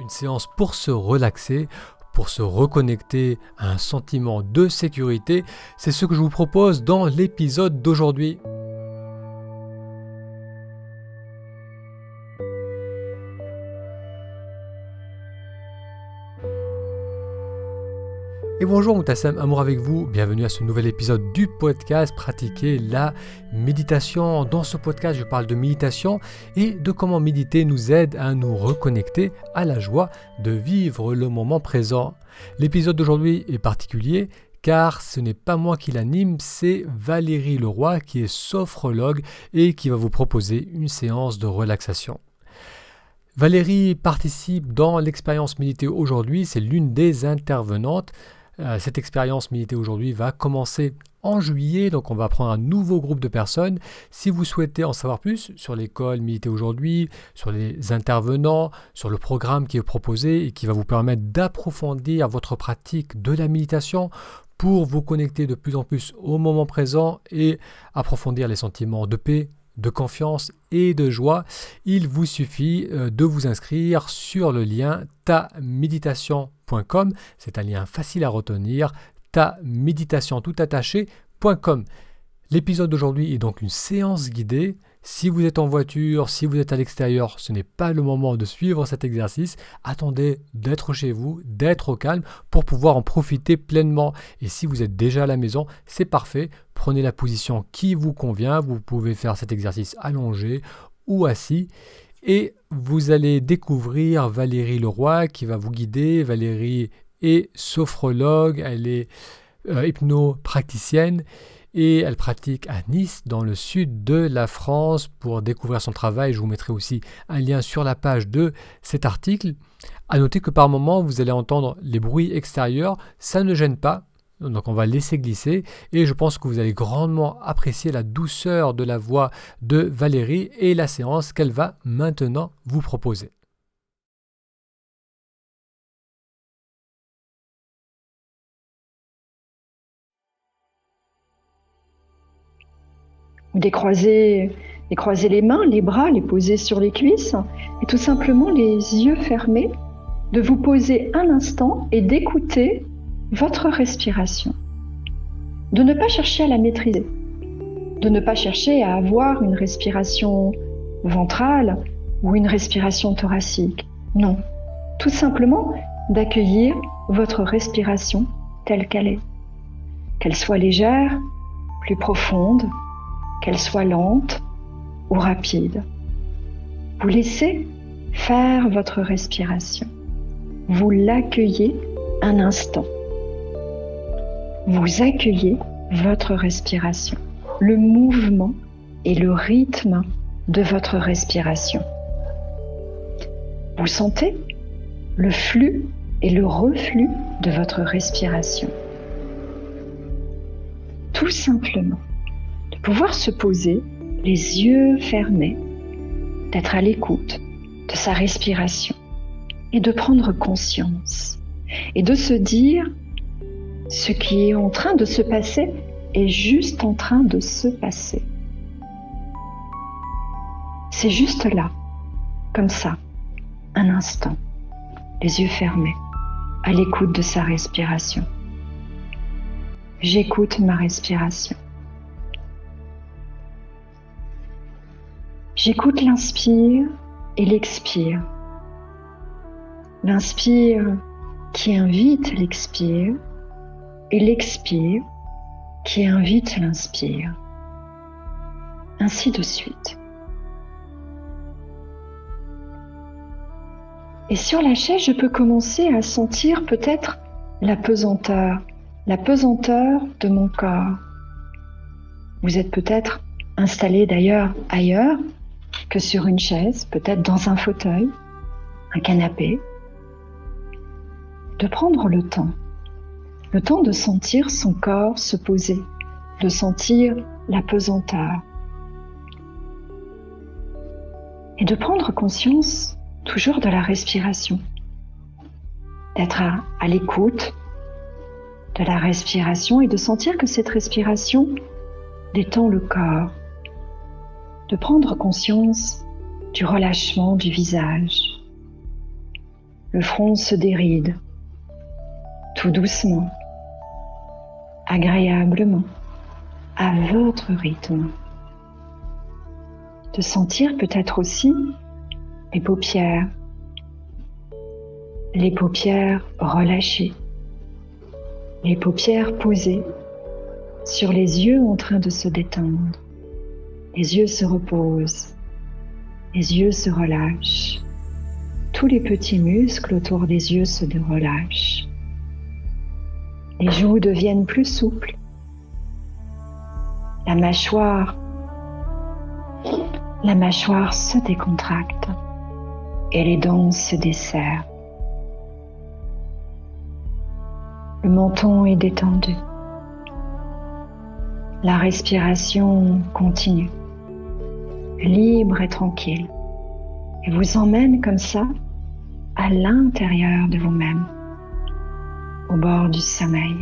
Une séance pour se relaxer, pour se reconnecter à un sentiment de sécurité, c'est ce que je vous propose dans l'épisode d'aujourd'hui. Bonjour Moutassem, amour avec vous, bienvenue à ce nouvel épisode du podcast Pratiquer la méditation. Dans ce podcast, je parle de méditation et de comment méditer nous aide à nous reconnecter à la joie de vivre le moment présent. L'épisode d'aujourd'hui est particulier car ce n'est pas moi qui l'anime, c'est Valérie Leroy qui est sophrologue et qui va vous proposer une séance de relaxation. Valérie participe dans l'expérience méditée aujourd'hui, c'est l'une des intervenantes. Euh, cette expérience militée aujourd'hui va commencer en juillet, donc on va prendre un nouveau groupe de personnes. Si vous souhaitez en savoir plus sur l'école militée aujourd'hui, sur les intervenants, sur le programme qui est proposé et qui va vous permettre d'approfondir votre pratique de la méditation pour vous connecter de plus en plus au moment présent et approfondir les sentiments de paix, de confiance et de joie, il vous suffit euh, de vous inscrire sur le lien taméditation.com c'est un lien facile à retenir, ta méditation tout attaché.com. L'épisode d'aujourd'hui est donc une séance guidée. Si vous êtes en voiture, si vous êtes à l'extérieur, ce n'est pas le moment de suivre cet exercice. Attendez d'être chez vous, d'être au calme pour pouvoir en profiter pleinement. Et si vous êtes déjà à la maison, c'est parfait. Prenez la position qui vous convient. Vous pouvez faire cet exercice allongé ou assis. Et vous allez découvrir Valérie Leroy qui va vous guider. Valérie est sophrologue, elle est euh, hypnopraticienne et elle pratique à Nice dans le sud de la France. Pour découvrir son travail, je vous mettrai aussi un lien sur la page de cet article. À noter que par moment vous allez entendre les bruits extérieurs, ça ne gêne pas, donc on va laisser glisser et je pense que vous allez grandement apprécier la douceur de la voix de Valérie et la séance qu'elle va maintenant vous proposer. Décroiser, décroiser les mains, les bras, les poser sur les cuisses et tout simplement les yeux fermés, de vous poser un instant et d'écouter votre respiration. De ne pas chercher à la maîtriser. De ne pas chercher à avoir une respiration ventrale ou une respiration thoracique. Non. Tout simplement d'accueillir votre respiration telle qu'elle est. Qu'elle soit légère, plus profonde, qu'elle soit lente ou rapide. Vous laissez faire votre respiration. Vous l'accueillez un instant vous accueillez votre respiration, le mouvement et le rythme de votre respiration. Vous sentez le flux et le reflux de votre respiration. Tout simplement, de pouvoir se poser les yeux fermés, d'être à l'écoute de sa respiration et de prendre conscience et de se dire ce qui est en train de se passer est juste en train de se passer. C'est juste là, comme ça, un instant, les yeux fermés, à l'écoute de sa respiration. J'écoute ma respiration. J'écoute l'inspire et l'expire. L'inspire qui invite l'expire et l'expire qui invite l'inspire. Ainsi de suite. Et sur la chaise, je peux commencer à sentir peut-être la pesanteur, la pesanteur de mon corps. Vous êtes peut-être installé d'ailleurs ailleurs que sur une chaise, peut-être dans un fauteuil, un canapé. De prendre le temps le temps de sentir son corps se poser, de sentir la pesanteur. Et de prendre conscience toujours de la respiration, d'être à, l'écoute de la respiration et de sentir que cette respiration détend le corps, de prendre conscience du relâchement du visage, Le front se déride, tout doucement, agréablement, à votre rythme. De sentir peut-être aussi les paupières, les paupières relâchées, les paupières posées sur les yeux en train de se détendre. Les yeux se reposent, les yeux se relâchent. Tous les petits muscles autour des yeux se relâchent. Les joues deviennent plus souples. La mâchoire, la mâchoire se décontracte et les dents se desserrent. Le menton est détendu. La respiration continue, libre et tranquille, et vous emmène comme ça à l'intérieur de vous-même, au bord du sommeil.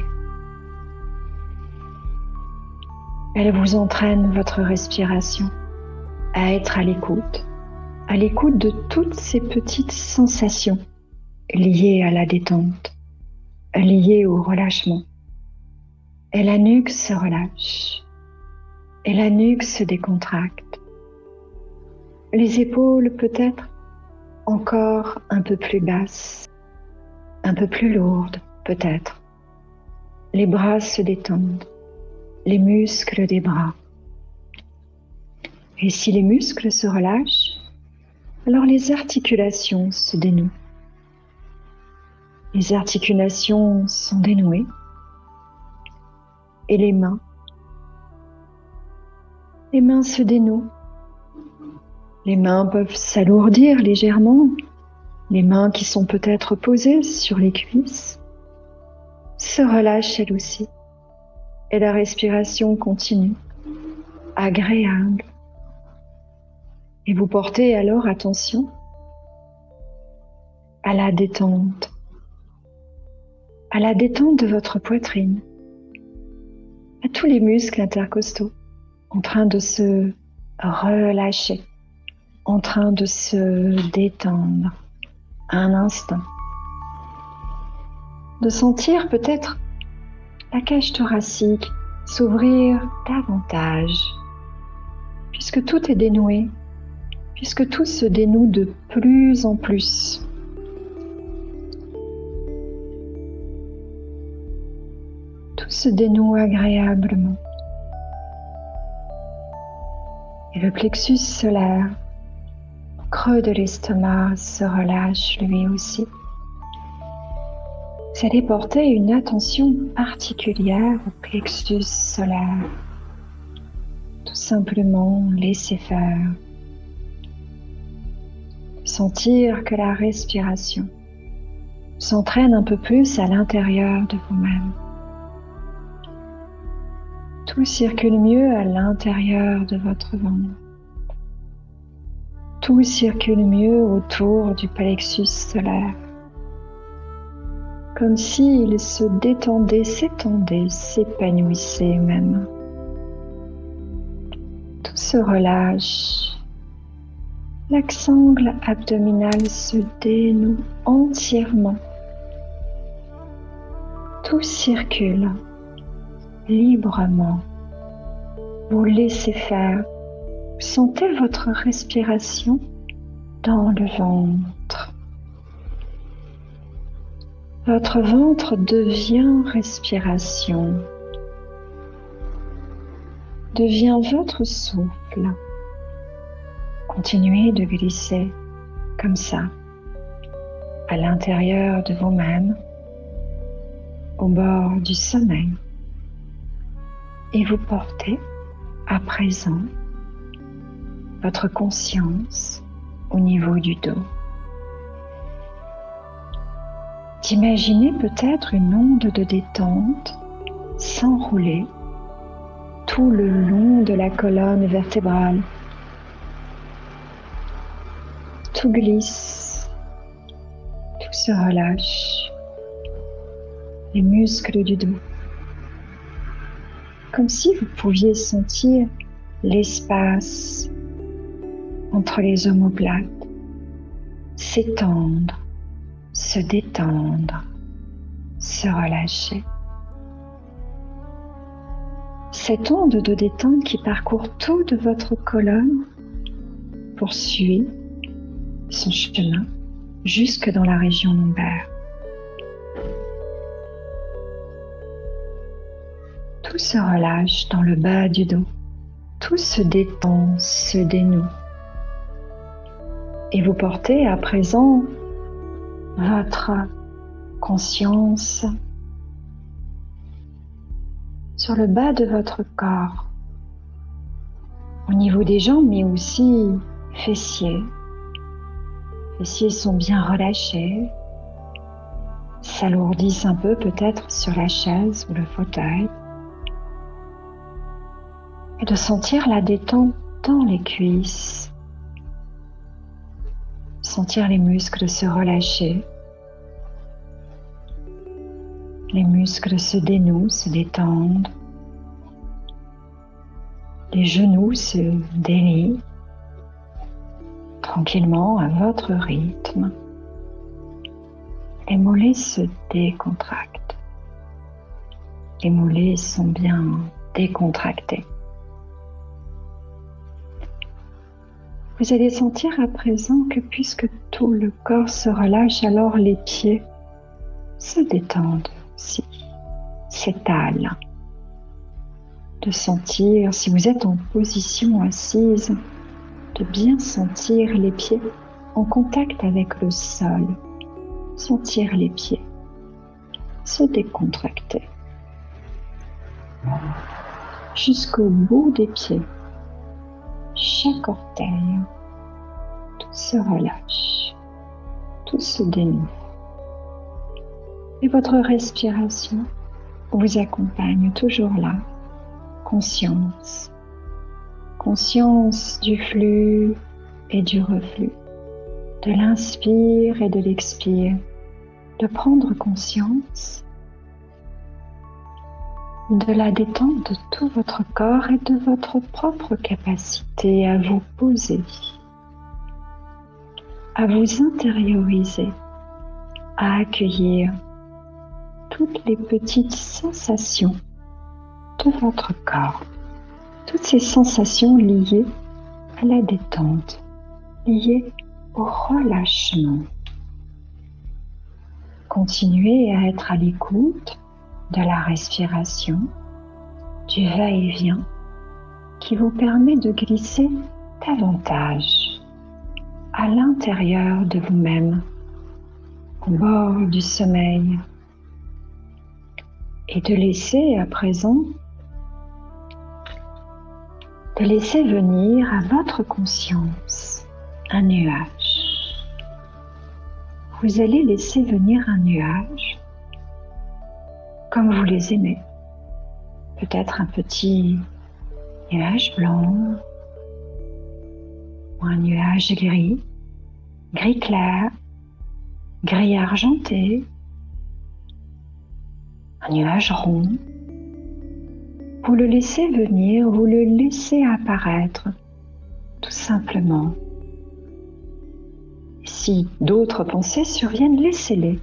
Elle vous entraîne votre respiration à être à l'écoute, à l'écoute de toutes ces petites sensations liées à la détente, liées au relâchement et la nuque se relâche. Et la nuque se décontracte. Les épaules peut-être encore un peu plus basses, un peu plus lourdes peut-être. Les bras se détendent, les muscles des bras. Et si les muscles se relâchent, alors les articulations se dénouent. Les articulations sont dénouées et les mains. Les mains se dénouent. Les mains peuvent s'alourdir légèrement. Les mains qui sont peut-être posées sur les cuisses se relâchent elles aussi. Et la respiration continue, agréable. Et vous portez alors attention à la détente, à la détente de votre poitrine, à tous les muscles intercostaux en train de se relâcher, en train de se détendre un instant. De sentir peut-être la cage thoracique s'ouvrir davantage, puisque tout est dénoué, puisque tout se dénoue de plus en plus. se dénoue agréablement. Et le plexus solaire, creux de l'estomac, se relâche lui aussi. Vous allez porter une attention particulière au plexus solaire. Tout simplement laisser faire. Sentir que la respiration s'entraîne un peu plus à l'intérieur de vous-même. Tout circule mieux à l'intérieur de votre ventre. Tout circule mieux autour du plexus solaire. Comme s'il se détendait, s'étendait, s'épanouissait même. Tout se relâche. L'axe angle abdominal se dénoue entièrement. Tout circule librement. Vous laissez faire. Sentez votre respiration dans le ventre. Votre ventre devient respiration, devient votre souffle. Continuez de glisser comme ça à l'intérieur de vous-même, au bord du sommeil et vous portez à présent votre conscience au niveau du dos. D'imaginer peut-être une onde de détente s'enrouler tout le long de la colonne vertébrale. Tout glisse, tout se relâche, les muscles du dos comme si vous pouviez sentir l'espace entre les omoplates s'étendre, se détendre, se relâcher. Cette onde de détente qui parcourt tout de votre colonne poursuit son chemin jusque dans la région lombaire. Tout se relâche dans le bas du dos. Tout se détend, se dénoue. Et vous portez à présent votre conscience sur le bas de votre corps, au niveau des jambes, mais aussi fessiers. Fessiers sont bien relâchés, s'alourdissent un peu peut-être sur la chaise ou le fauteuil. Et de sentir la détente dans les cuisses, sentir les muscles se relâcher, les muscles se dénouent, se détendent. Les genoux se délient tranquillement à votre rythme. Les mollets se décontractent. Les mollets sont bien décontractés. Vous allez sentir à présent que puisque tout le corps se relâche, alors les pieds se détendent si s'étale. De sentir, si vous êtes en position assise, de bien sentir les pieds en contact avec le sol. Sentir les pieds se décontracter. Jusqu'au bout des pieds, chaque orteil, tout se relâche, tout se dénoue et votre respiration vous accompagne toujours là. Conscience. Conscience du flux et du reflux, de l'inspire et de l'expire, de prendre conscience de la détente de tout votre corps et de votre propre capacité à vous poser, à vous intérioriser, à accueillir toutes les petites sensations de votre corps, toutes ces sensations liées à la détente, liées au relâchement. Continuez à être à l'écoute de la respiration, du va-et-vient qui vous permet de glisser davantage à l'intérieur de vous-même, au bord du sommeil, et de laisser à présent, de laisser venir à votre conscience un nuage. Vous allez laisser venir un nuage comme vous les aimez. Peut-être un petit nuage blanc ou un nuage gris, gris clair, gris argenté, un nuage rond. Vous le laissez venir, vous le laissez apparaître, tout simplement. Si d'autres pensées surviennent, laissez-les.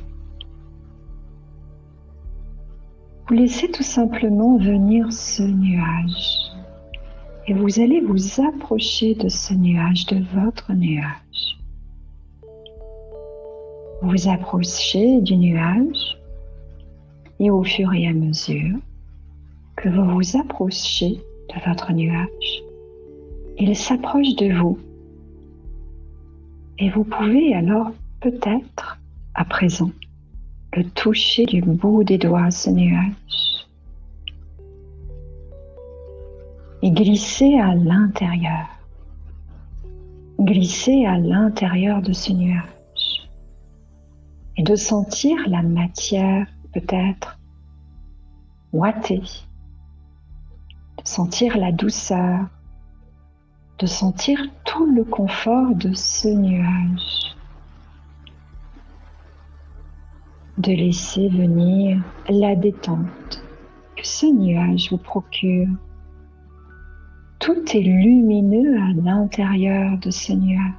Vous laissez tout simplement venir ce nuage et vous allez vous approcher de ce nuage, de votre nuage. Vous approchez du nuage et au fur et à mesure que vous vous approchez de votre nuage, il s'approche de vous. Et vous pouvez alors peut-être, à présent, le toucher du bout des doigts, ce nuage, et glisser à l'intérieur, glisser à l'intérieur de ce nuage, et de sentir la matière peut-être ouater, de sentir la douceur, de sentir tout le confort de ce nuage, de laisser venir la détente que ce nuage vous procure. Tout est lumineux à l'intérieur de ce nuage.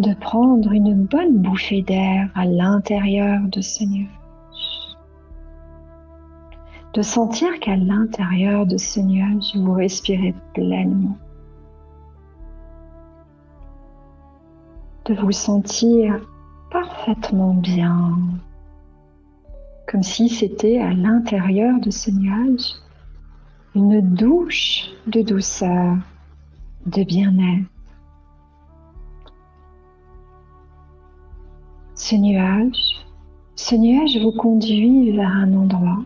de prendre une bonne bouffée d'air à l'intérieur de ce nuage. De sentir qu'à l'intérieur de ce nuage, vous respirez pleinement. Vous sentir parfaitement bien, comme si c'était à l'intérieur de ce nuage une douche de douceur, de bien-être. Ce nuage, ce nuage vous conduit vers un endroit,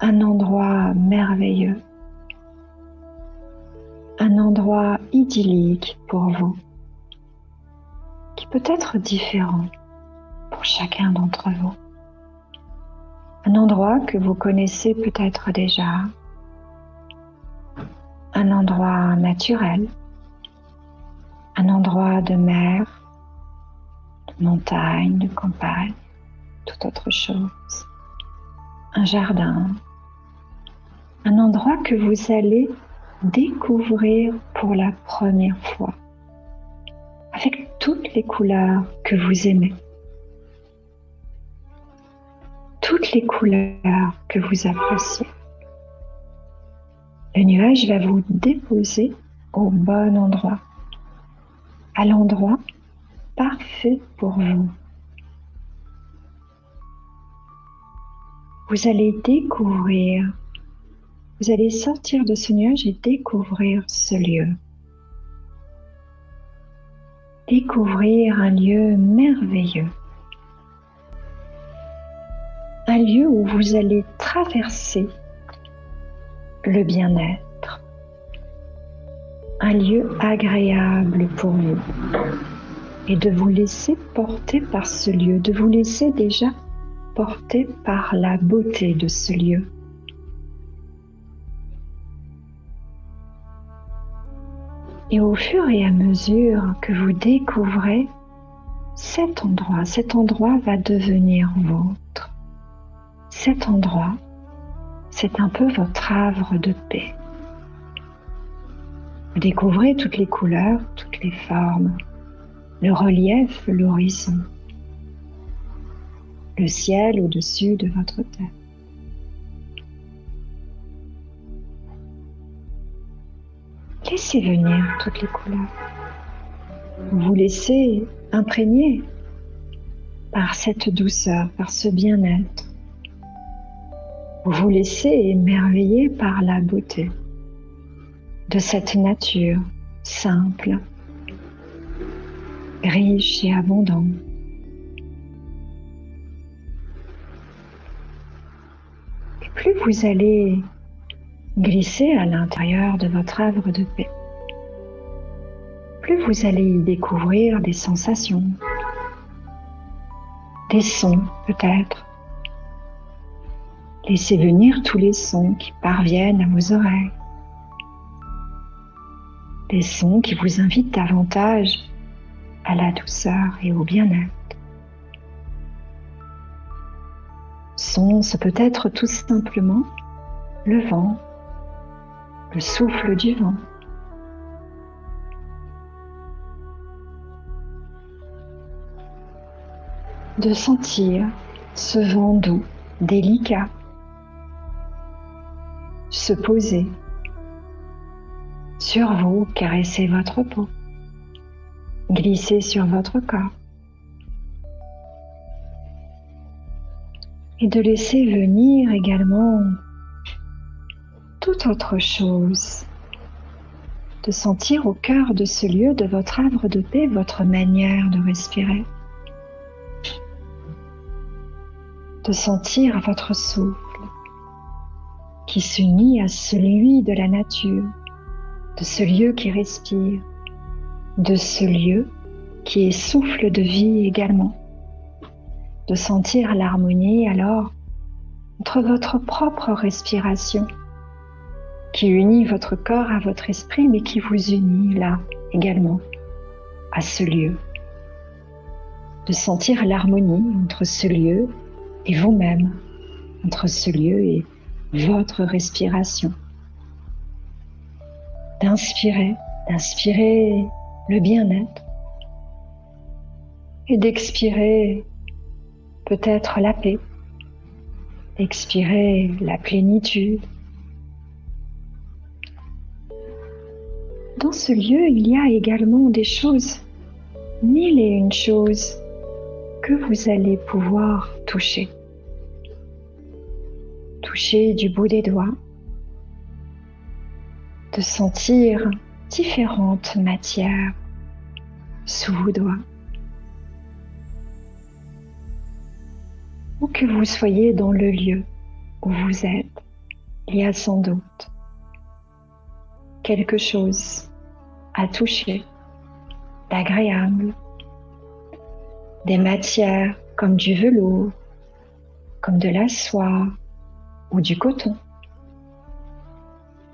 un endroit merveilleux, un endroit idyllique pour vous, peut être différent pour chacun d'entre vous. Un endroit que vous connaissez peut-être déjà, un endroit naturel, un endroit de mer, de montagne, de campagne, toute autre chose, un jardin, un endroit que vous allez découvrir pour la première fois, toutes les couleurs que vous aimez. toutes les couleurs que vous appréciez. Le nuage va vous déposer au bon endroit, à l'endroit parfait pour vous. Vous allez découvrir, vous allez sortir de ce nuage et découvrir ce lieu. Découvrir un lieu merveilleux. Un lieu où vous allez traverser le bien-être, un lieu agréable pour vous. Et de vous laisser porter par ce lieu, de vous laisser déjà porter par la beauté de ce lieu. Et au fur et à mesure que vous découvrez cet endroit, cet endroit va devenir vôtre cet endroit, c'est un peu votre havre de paix. Vous découvrez toutes les couleurs, toutes les formes, le relief, l'horizon, le ciel au-dessus de votre tête. Laissez venir toutes les couleurs. Vous laissez imprégner par cette douceur, par ce bien-être. Vous vous laissez émerveiller par la beauté de cette nature simple, riche et abondante. Et plus vous allez glisser à l'intérieur de votre havre de paix, plus vous allez y découvrir des sensations, des sons peut-être, Laissez venir tous les sons qui parviennent à vos oreilles. Des sons qui vous invitent davantage à la douceur et au bien-être. Son, ce peut être tout simplement le vent, le souffle du vent. De sentir ce vent doux, délicat, se poser sur vous, caresser votre peau, glisser sur votre corps et de laisser venir également autre chose, de sentir au cœur de ce lieu, de votre havre de paix, votre manière de respirer, de sentir votre souffle qui s'unit à celui de la nature, de ce lieu qui respire, de ce lieu qui est souffle de vie également, de sentir l'harmonie alors entre votre propre respiration qui unit votre corps à votre esprit mais qui vous unit là également à ce lieu, de sentir l'harmonie entre ce lieu et vous-même, entre ce lieu et votre respiration. D'inspirer, d'inspirer le bien-être, et d'expirer peut-être la paix, expirer la plénitude. Dans ce lieu, il y a également des choses, mille et une choses que vous allez pouvoir toucher. Toucher du bout des doigts, de sentir différentes matières sous vos doigts. Où que vous soyez dans le lieu où vous êtes, il y a sans doute quelque chose à toucher d'agréable, des matières comme du velours, comme de la soie ou du coton,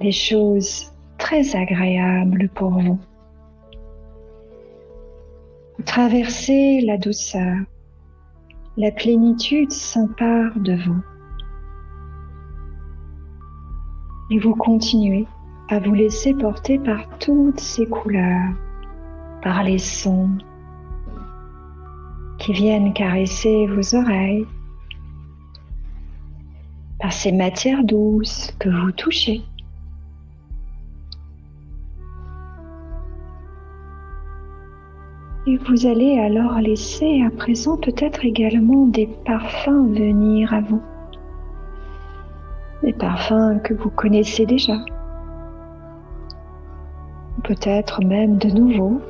des choses très agréables pour vous. Vous traversez la douceur, la plénitude s'empare de vous. Et vous continuez à vous laisser porter par toutes ces couleurs, par les sons qui viennent caresser vos oreilles, par ces matières douces que vous touchez. Et vous allez alors laisser à présent peut-être également des parfums venir à vous. Des parfums que vous connaissez déjà. Peut-être même de nouveau.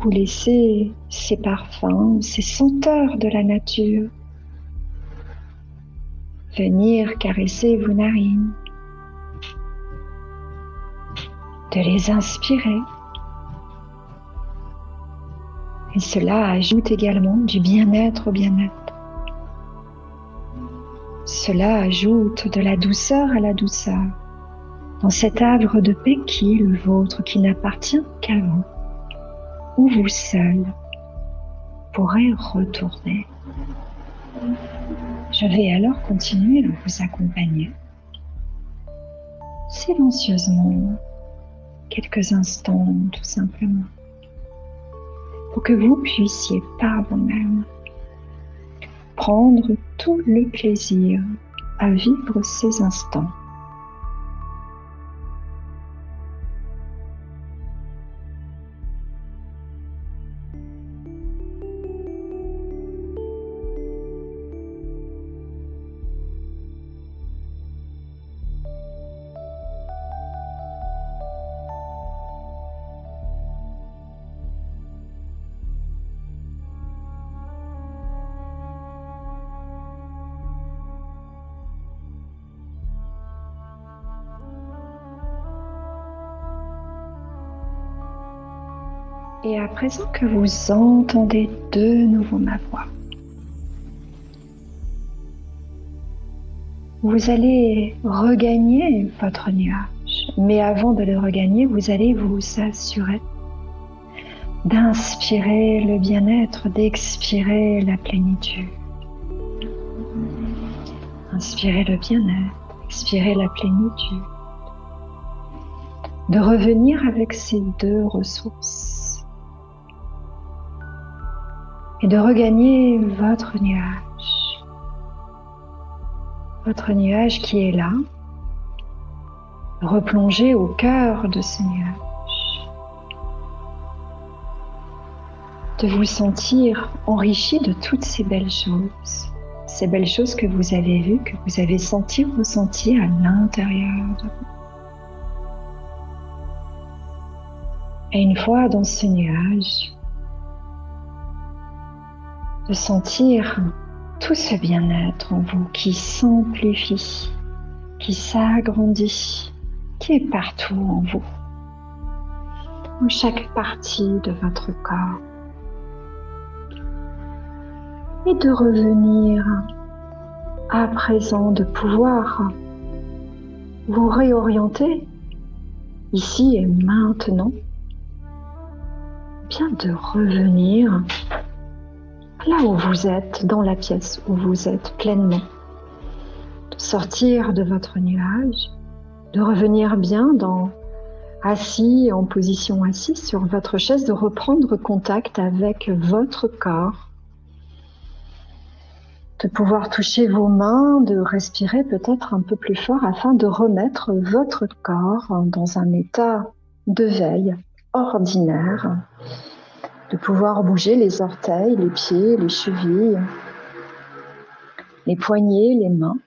Vous laissez ces parfums, ces senteurs de la nature venir caresser vos narines, de les inspirer et cela ajoute également du bien-être au bien-être. Cela ajoute de la douceur à la douceur dans cet havre de paix qui est le vôtre, qui n'appartient qu'à vous, où vous seul pourrez retourner. Je vais alors continuer à vous accompagner silencieusement, quelques instants tout simplement pour que vous puissiez par vous-même prendre tout le plaisir à vivre ces instants. Présent que vous entendez de nouveau ma voix, vous allez regagner votre nuage. Mais avant de le regagner, vous allez vous assurer d'inspirer le bien-être, d'expirer la plénitude. Inspirez le bien-être, expirez la plénitude. De revenir avec ces deux ressources et de regagner votre nuage. Votre nuage qui est là, replonger au cœur de ce nuage. De vous sentir enrichi de toutes ces belles choses, ces belles choses que vous avez vues, que vous avez senties, ressenties à l'intérieur de vous. Et une fois dans ce nuage, de sentir tout ce bien-être en vous qui s'amplifie, qui s'agrandit, qui est partout en vous, dans chaque partie de votre corps. Et de revenir à présent, de pouvoir vous réorienter ici et maintenant, bien de revenir là où vous êtes, dans la pièce où vous êtes pleinement. De sortir de votre nuage, de revenir bien dans assis en position assise sur votre chaise, de reprendre contact avec votre corps, de pouvoir toucher vos mains, de respirer peut-être un peu plus fort afin de remettre votre corps dans un état de veille ordinaire, de pouvoir bouger les orteils, les pieds, les chevilles, les poignets, les mains,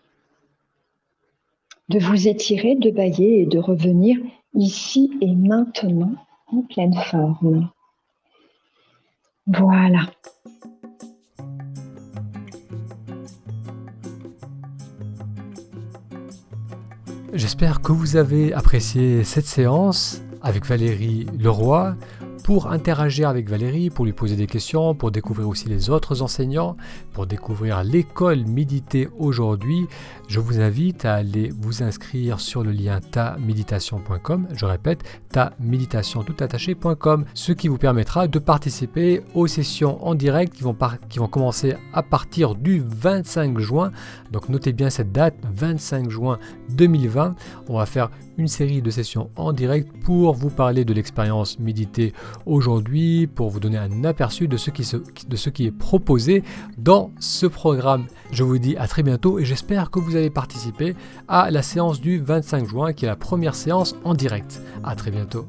de vous étirer, de bailler et de revenir ici et maintenant en pleine forme. Voilà. J'espère que vous avez apprécié cette séance avec Valérie Leroy pour interagir avec Valérie, pour lui poser des questions, pour découvrir aussi les autres enseignants, pour découvrir l'école Méditer aujourd'hui, je vous invite à aller vous inscrire sur le lien taméditation.com. Je répète, taméditation ce qui vous permettra de participer aux sessions en direct qui vont, qui vont commencer à partir du 25 juin. Donc notez bien cette date, 25 juin 2020. On va faire une série de sessions en direct pour vous parler de l'expérience méditée aujourd'hui, pour vous donner un aperçu de ce, qui est proposé dans ce programme. Je vous dis à très bientôt et j'espère que vous allez participer à la séance du 25 juin qui est la première séance en direct. À très bientôt.